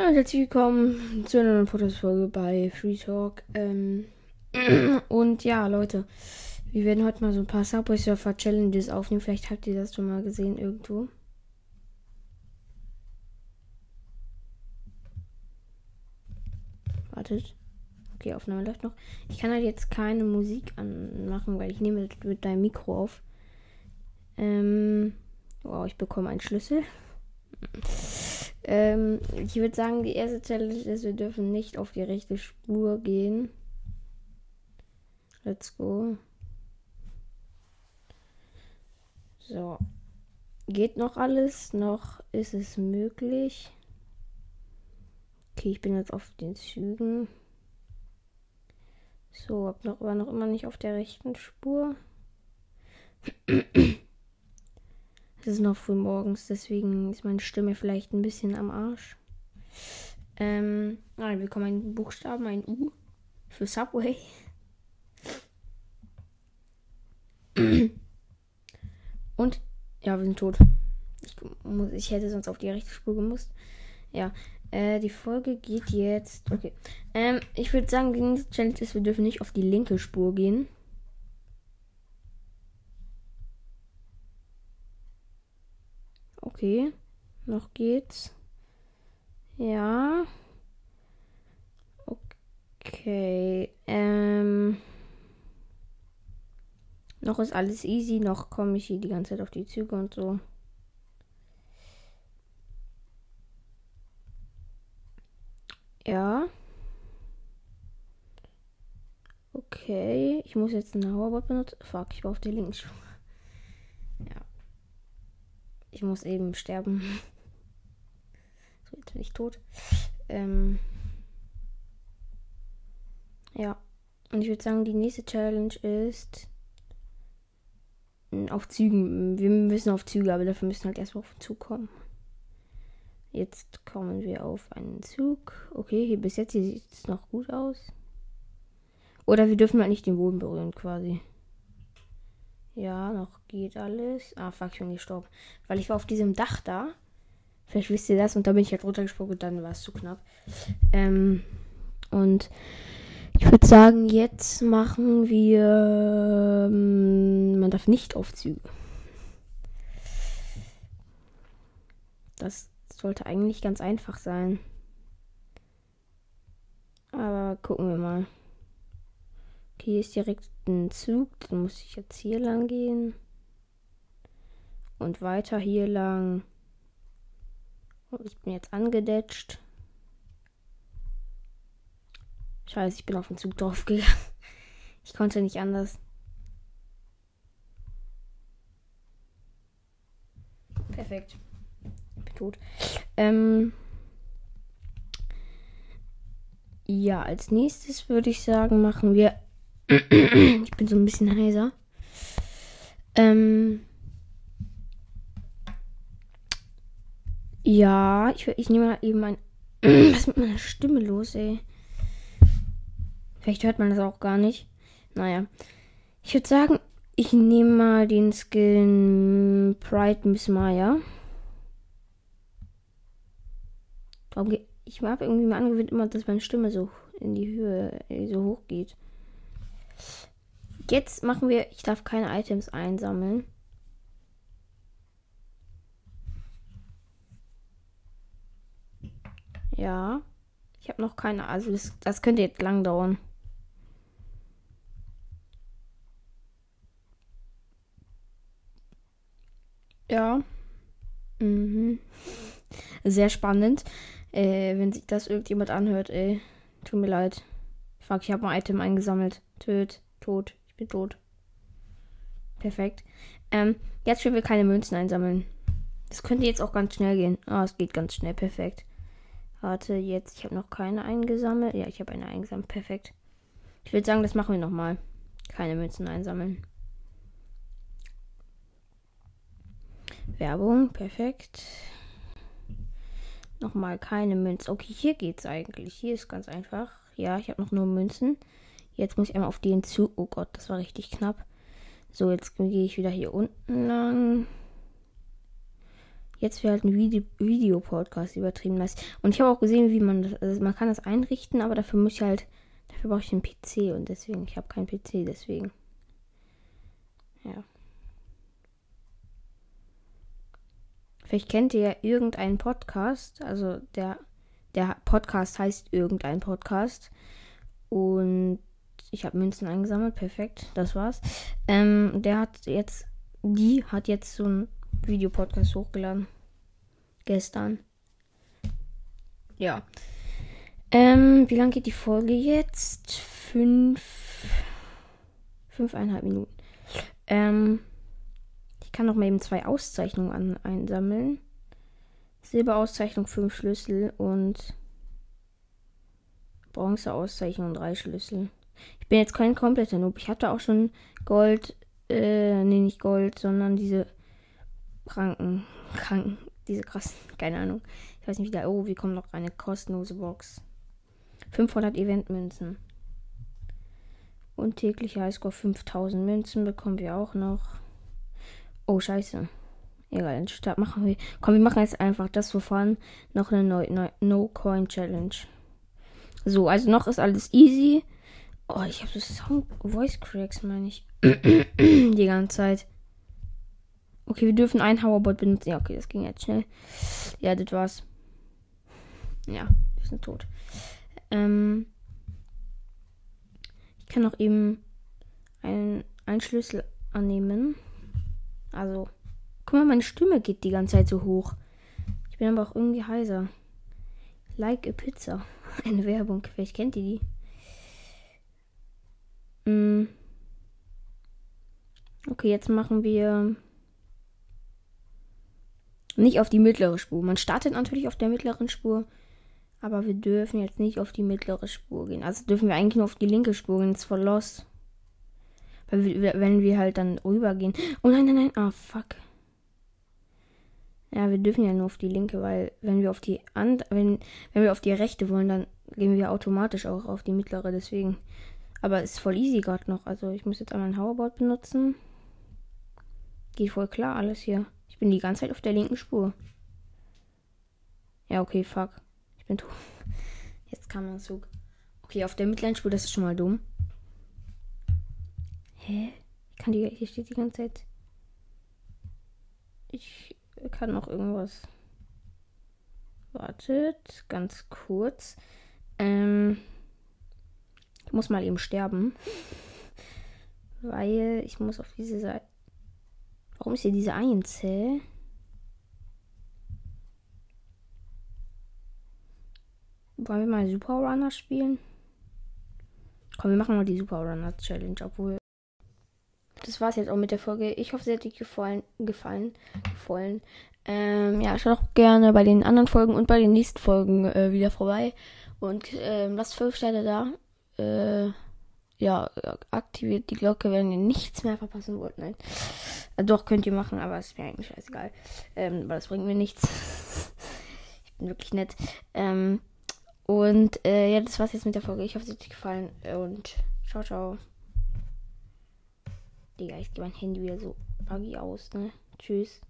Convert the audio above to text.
Hallo herzlich willkommen zu einer neuen Podcast-Folge bei Free Talk. Ähm, und ja, Leute, wir werden heute mal so ein paar Subway Surfer Challenges aufnehmen. Vielleicht habt ihr das schon mal gesehen irgendwo. Wartet. Okay, Aufnahme läuft noch. Ich kann halt jetzt keine Musik anmachen, weil ich nehme mit deinem Mikro auf. Ähm, wow, ich bekomme einen Schlüssel. Ähm, ich würde sagen, die erste Challenge ist, wir dürfen nicht auf die rechte Spur gehen. Let's go. So. Geht noch alles? Noch ist es möglich. Okay, ich bin jetzt auf den Zügen. So, hab noch, noch immer nicht auf der rechten Spur. Es ist noch früh morgens, deswegen ist meine Stimme vielleicht ein bisschen am Arsch. Ähm, nein, wir bekommen einen Buchstaben, ein U für Subway. Und ja, wir sind tot. Ich, muss, ich hätte sonst auf die rechte Spur gemusst. Ja, äh, die Folge geht jetzt. Okay. Ähm, ich würde sagen, die nächste Challenge ist, wir dürfen nicht auf die linke Spur gehen. Okay. Noch geht's. Ja. Okay. Ähm. Noch ist alles easy. Noch komme ich hier die ganze Zeit auf die Züge und so. Ja. Okay. Ich muss jetzt einen Hoverbot benutzen. Fuck, ich war auf der linken Spur. Ich muss eben sterben. So, jetzt bin ich tot. Ähm ja. Und ich würde sagen, die nächste Challenge ist auf Zügen. Wir müssen auf Züge, aber dafür müssen halt erstmal auf den Zug kommen. Jetzt kommen wir auf einen Zug. Okay, hier bis jetzt sieht es noch gut aus. Oder wir dürfen halt nicht den Boden berühren, quasi. Ja, noch geht alles. Ah, fuck, ich bin gestorben. Weil ich war auf diesem Dach da. Vielleicht wisst ihr das. Und da bin ich halt runtergesprungen und dann war es zu knapp. Ähm, und ich würde sagen, jetzt machen wir. Ähm, man darf nicht auf Züge. Das sollte eigentlich ganz einfach sein. Aber gucken wir mal. Hier ist direkt ein Zug. Dann muss ich jetzt hier lang gehen. Und weiter hier lang. Und ich bin jetzt angedetscht. Scheiße, ich bin auf den Zug draufgegangen. Ich konnte nicht anders. Perfekt. Ich bin tot. Ähm ja, als nächstes würde ich sagen, machen wir ich bin so ein bisschen heiser. Ähm. Ja, ich, ich nehme mal eben ein. Was ist mit meiner Stimme los, ey? Vielleicht hört man das auch gar nicht. Naja. Ich würde sagen, ich nehme mal den Skin Pride Miss Maya. Ich habe irgendwie mal angewöhnt, immer, dass meine Stimme so in die Höhe so hoch geht. Jetzt machen wir, ich darf keine Items einsammeln. Ja. Ich habe noch keine, also das, das könnte jetzt lang dauern. Ja. Mhm. Sehr spannend. Äh, wenn sich das irgendjemand anhört, ey. Tut mir leid. Fuck, ich habe ein Item eingesammelt. Töt, tot bin tot. Perfekt. Ähm, jetzt können wir keine Münzen einsammeln. Das könnte jetzt auch ganz schnell gehen. Ah, es geht ganz schnell. Perfekt. Warte, jetzt. Ich habe noch keine eingesammelt. Ja, ich habe eine eingesammelt. Perfekt. Ich würde sagen, das machen wir nochmal. Keine Münzen einsammeln. Werbung. Perfekt. Nochmal keine Münzen. Okay, hier geht's eigentlich. Hier ist ganz einfach. Ja, ich habe noch nur Münzen. Jetzt muss ich einmal auf den zu. Oh Gott, das war richtig knapp. So, jetzt gehe ich wieder hier unten lang. Jetzt wäre halt ein Video Videopodcast übertrieben nice. Und ich habe auch gesehen, wie man das, also man kann das einrichten, aber dafür muss ich halt, dafür brauche ich einen PC und deswegen, ich habe keinen PC, deswegen. Ja. Vielleicht kennt ihr ja irgendeinen Podcast, also der, der Podcast heißt irgendein Podcast. Und ich habe Münzen eingesammelt, perfekt, das war's. Ähm, der hat jetzt, die hat jetzt so ein Videopodcast hochgeladen. Gestern. Ja. Ähm, wie lange geht die Folge jetzt? Fünf. Fünfeinhalb Minuten. Ähm, ich kann noch mal eben zwei Auszeichnungen an, einsammeln. Silberauszeichnung fünf Schlüssel und Bronzeauszeichnung drei Schlüssel. Ich bin jetzt kein kompletter Noob. Ich hatte auch schon Gold, äh, nee, nicht Gold, sondern diese Kranken, Kranken, diese krassen, keine Ahnung. Ich weiß nicht, wie der, oh, wie kommt noch eine kostenlose Box. 500 Eventmünzen. Und täglicher Highscore 5000 Münzen bekommen wir auch noch. Oh, scheiße. Egal, dann Start machen wir. Komm, wir machen jetzt einfach das, wovon noch eine No-Coin-Challenge. So, also noch ist alles easy. Oh, ich habe so Sound Voice Cracks, meine ich. Die ganze Zeit. Okay, wir dürfen einen Howerbot benutzen. Ja, okay, das ging jetzt schnell. Ja, das war's. Ja, wir sind tot. Ähm, ich kann auch eben einen, einen Schlüssel annehmen. Also, guck mal, meine Stimme geht die ganze Zeit so hoch. Ich bin aber auch irgendwie heiser. Like a Pizza. Eine Werbung. Vielleicht kennt ihr die. Mm. Okay, jetzt machen wir nicht auf die mittlere Spur. Man startet natürlich auf der mittleren Spur, aber wir dürfen jetzt nicht auf die mittlere Spur gehen. Also dürfen wir eigentlich nur auf die linke Spur gehen. Das ist voll los. Weil wir, wenn wir halt dann rübergehen. Oh nein, nein, nein. Ah, fuck. Ja, wir dürfen ja nur auf die linke, weil wenn wir auf die and wenn, wenn wir auf die rechte wollen, dann gehen wir automatisch auch auf die mittlere, deswegen. Aber es ist voll easy gerade noch. Also ich muss jetzt einmal ein Hoverboard benutzen. Geht voll klar alles hier. Ich bin die ganze Zeit auf der linken Spur. Ja, okay, fuck. Ich bin tot. Jetzt kam ein Zug. Okay, auf der mittleren Spur, das ist schon mal dumm. Hä? Ich kann die, hier steht die ganze Zeit. Ich kann noch irgendwas. Wartet, ganz kurz. Ähm, ich muss mal eben sterben. Weil ich muss auf diese Seite. Warum ist hier diese 1, hä? Wollen wir mal Super Runner spielen? Komm, wir machen mal die Super Runner Challenge, obwohl. Das war's jetzt auch mit der Folge. Ich hoffe, sie hat dir gefallen. gefallen, gefallen. Ähm, ja, schaut auch gerne bei den anderen Folgen und bei den nächsten Folgen äh, wieder vorbei. Und ähm, lasst 5 Sterne da. Äh, ja, aktiviert die Glocke, wenn ihr nichts mehr verpassen wollt. Nein. Also doch, könnt ihr machen, aber es ist mir eigentlich scheißegal. Ähm, weil das bringt mir nichts. ich bin wirklich nett. Ähm, und äh, ja, das war's jetzt mit der Folge. Ich hoffe, es hat euch gefallen. Und ciao, ciao. Digga, ich gehe mein Handy wieder so buggy aus, ne? Tschüss.